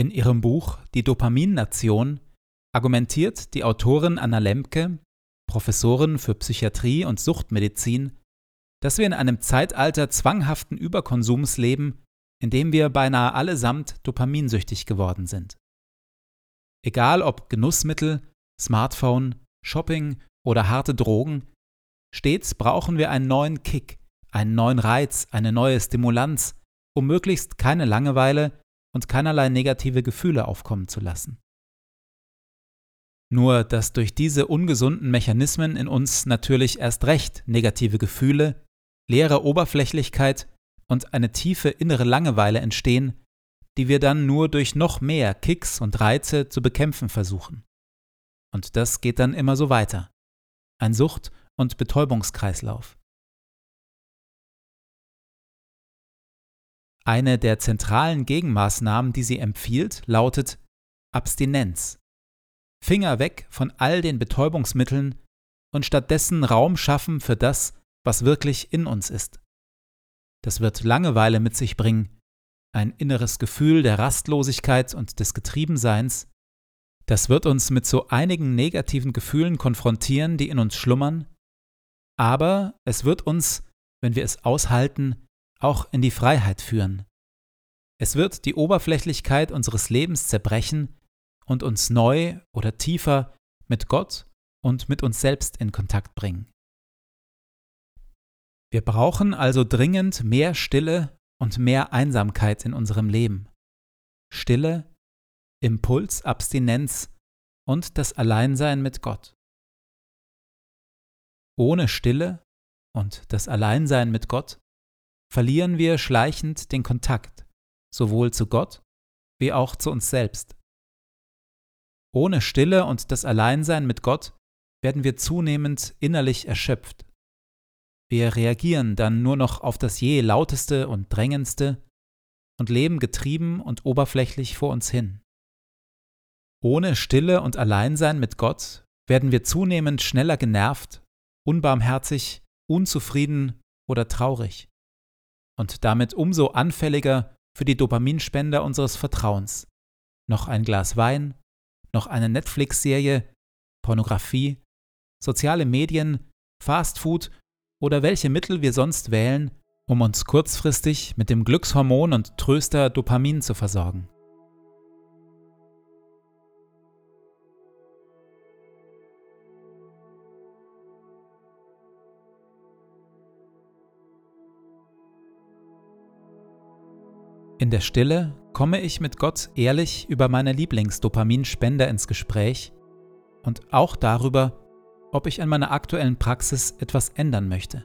In ihrem Buch Die Dopaminnation argumentiert die Autorin Anna Lemke, Professorin für Psychiatrie und Suchtmedizin, dass wir in einem Zeitalter zwanghaften Überkonsums leben, in dem wir beinahe allesamt dopaminsüchtig geworden sind. Egal ob Genussmittel, Smartphone, Shopping oder harte Drogen, stets brauchen wir einen neuen Kick, einen neuen Reiz, eine neue Stimulanz, um möglichst keine Langeweile und keinerlei negative Gefühle aufkommen zu lassen. Nur dass durch diese ungesunden Mechanismen in uns natürlich erst recht negative Gefühle, leere Oberflächlichkeit und eine tiefe innere Langeweile entstehen, die wir dann nur durch noch mehr Kicks und Reize zu bekämpfen versuchen. Und das geht dann immer so weiter. Ein Sucht- und Betäubungskreislauf. Eine der zentralen Gegenmaßnahmen, die sie empfiehlt, lautet Abstinenz. Finger weg von all den Betäubungsmitteln und stattdessen Raum schaffen für das, was wirklich in uns ist. Das wird Langeweile mit sich bringen, ein inneres Gefühl der Rastlosigkeit und des Getriebenseins. Das wird uns mit so einigen negativen Gefühlen konfrontieren, die in uns schlummern, aber es wird uns, wenn wir es aushalten, auch in die Freiheit führen. Es wird die Oberflächlichkeit unseres Lebens zerbrechen und uns neu oder tiefer mit Gott und mit uns selbst in Kontakt bringen. Wir brauchen also dringend mehr Stille und mehr Einsamkeit in unserem Leben. Stille, Impuls, Abstinenz und das Alleinsein mit Gott. Ohne Stille und das Alleinsein mit Gott verlieren wir schleichend den Kontakt, sowohl zu Gott wie auch zu uns selbst. Ohne Stille und das Alleinsein mit Gott werden wir zunehmend innerlich erschöpft. Wir reagieren dann nur noch auf das je lauteste und drängendste und leben getrieben und oberflächlich vor uns hin. Ohne Stille und Alleinsein mit Gott werden wir zunehmend schneller genervt, unbarmherzig, unzufrieden oder traurig und damit umso anfälliger für die Dopaminspender unseres Vertrauens. Noch ein Glas Wein, noch eine Netflix-Serie, Pornografie, soziale Medien, Fastfood oder welche Mittel wir sonst wählen, um uns kurzfristig mit dem Glückshormon und Tröster Dopamin zu versorgen. In der Stille komme ich mit Gott ehrlich über meine Lieblingsdopaminspender ins Gespräch und auch darüber, ob ich an meiner aktuellen Praxis etwas ändern möchte.